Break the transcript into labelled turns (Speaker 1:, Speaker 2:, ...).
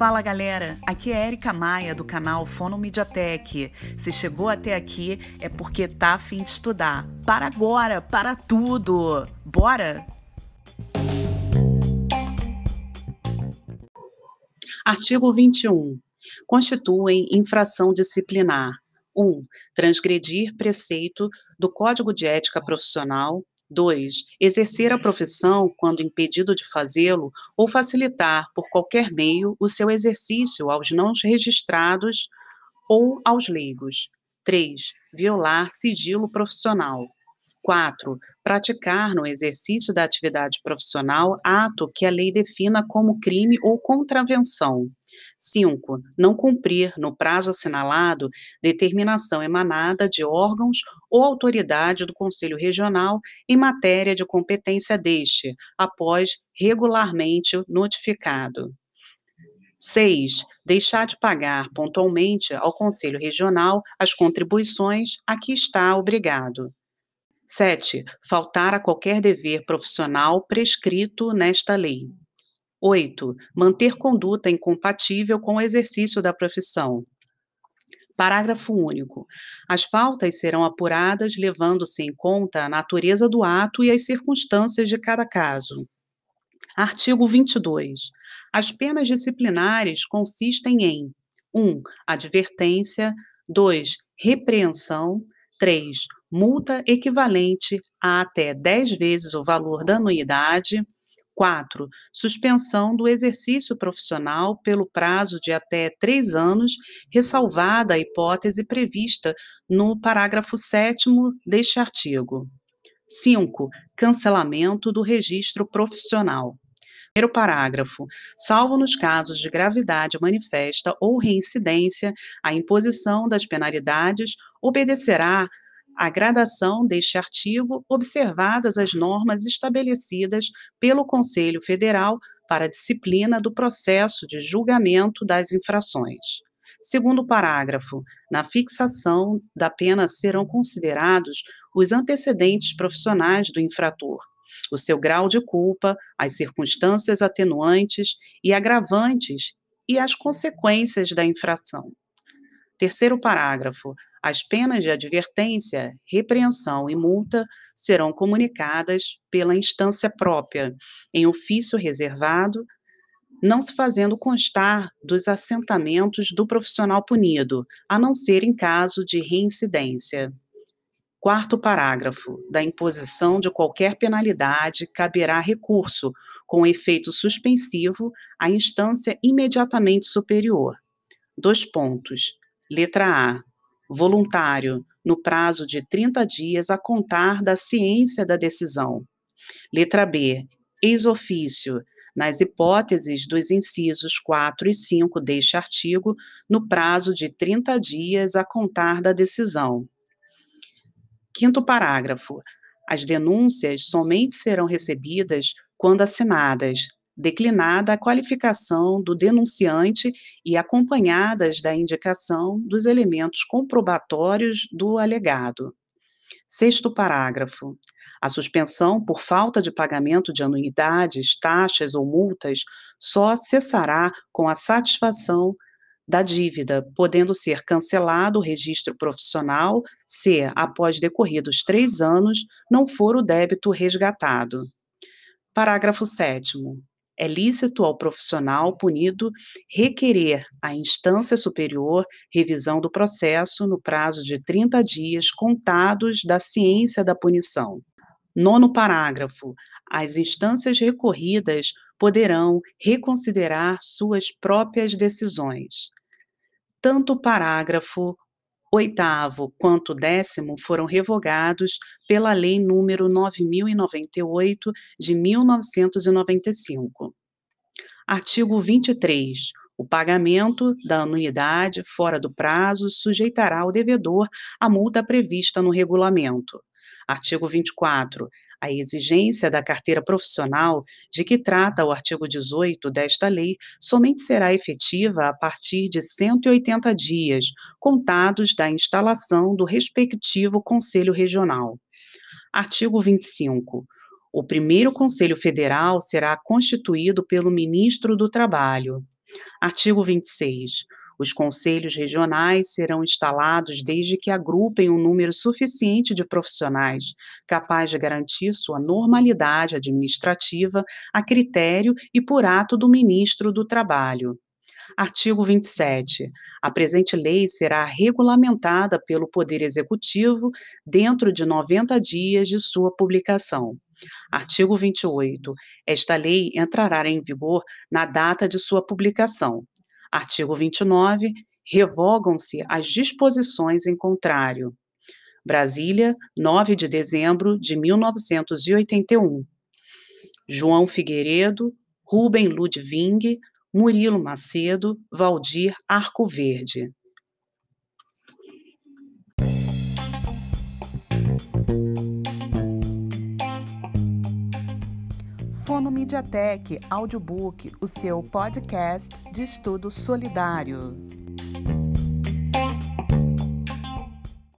Speaker 1: Fala galera, aqui é Erika Maia do canal Fono Mediatek. Se chegou até aqui é porque tá afim de estudar. Para agora, para tudo! Bora!
Speaker 2: Artigo 21. Constituem infração disciplinar 1. Um, transgredir preceito do Código de Ética Profissional 2. Exercer a profissão quando impedido de fazê-lo ou facilitar por qualquer meio o seu exercício aos não registrados ou aos leigos. 3. Violar sigilo profissional. 4. Praticar no exercício da atividade profissional ato que a lei defina como crime ou contravenção. 5. Não cumprir, no prazo assinalado, determinação emanada de órgãos ou autoridade do Conselho Regional em matéria de competência deste, após regularmente notificado. 6. Deixar de pagar pontualmente ao Conselho Regional as contribuições a que está obrigado. 7. Faltar a qualquer dever profissional prescrito nesta lei. 8. Manter conduta incompatível com o exercício da profissão. Parágrafo único. As faltas serão apuradas levando-se em conta a natureza do ato e as circunstâncias de cada caso. Artigo 22. As penas disciplinares consistem em 1. Advertência. 2. Repreensão. 3 multa equivalente a até 10 vezes o valor da anuidade. 4. Suspensão do exercício profissional pelo prazo de até três anos, ressalvada a hipótese prevista no parágrafo 7 deste artigo. 5. Cancelamento do registro profissional. Primeiro parágrafo. Salvo nos casos de gravidade manifesta ou reincidência, a imposição das penalidades obedecerá a gradação deste artigo, observadas as normas estabelecidas pelo Conselho Federal para a disciplina do processo de julgamento das infrações. Segundo parágrafo, na fixação da pena serão considerados os antecedentes profissionais do infrator, o seu grau de culpa, as circunstâncias atenuantes e agravantes e as consequências da infração. Terceiro parágrafo, as penas de advertência, repreensão e multa serão comunicadas pela instância própria, em ofício reservado, não se fazendo constar dos assentamentos do profissional punido, a não ser em caso de reincidência. Quarto parágrafo. Da imposição de qualquer penalidade caberá recurso, com efeito suspensivo, à instância imediatamente superior. Dois pontos. Letra A voluntário, no prazo de 30 dias a contar da ciência da decisão. Letra B. Ex-ofício, nas hipóteses dos incisos 4 e 5 deste artigo, no prazo de 30 dias a contar da decisão. Quinto parágrafo. As denúncias somente serão recebidas quando assinadas, declinada a qualificação do denunciante e acompanhadas da indicação dos elementos comprobatórios do alegado. Sexto parágrafo. A suspensão por falta de pagamento de anuidades, taxas ou multas só cessará com a satisfação da dívida, podendo ser cancelado o registro profissional se, após decorridos três anos, não for o débito resgatado. Parágrafo 7 é lícito ao profissional punido requerer à instância superior revisão do processo no prazo de 30 dias contados da ciência da punição. Nono parágrafo. As instâncias recorridas poderão reconsiderar suas próprias decisões. Tanto o parágrafo oitavo quanto décimo foram revogados pela Lei número 9098 de 1995. Artigo 23. O pagamento da anuidade fora do prazo sujeitará o devedor à multa prevista no regulamento. Artigo 24 a exigência da carteira profissional de que trata o artigo 18 desta lei somente será efetiva a partir de 180 dias, contados da instalação do respectivo Conselho Regional. Artigo 25. O primeiro Conselho Federal será constituído pelo Ministro do Trabalho. Artigo 26. Os conselhos regionais serão instalados desde que agrupem um número suficiente de profissionais capaz de garantir sua normalidade administrativa a critério e por ato do ministro do Trabalho. Artigo 27. A presente lei será regulamentada pelo Poder Executivo dentro de 90 dias de sua publicação. Artigo 28. Esta lei entrará em vigor na data de sua publicação. Artigo 29. Revogam-se as disposições em contrário. Brasília, 9 de dezembro de 1981. João Figueiredo, Rubem Ludwig, Murilo Macedo, Valdir Arco Verde.
Speaker 1: Fono Mediatek Audiobook, o seu podcast de estudo solidário.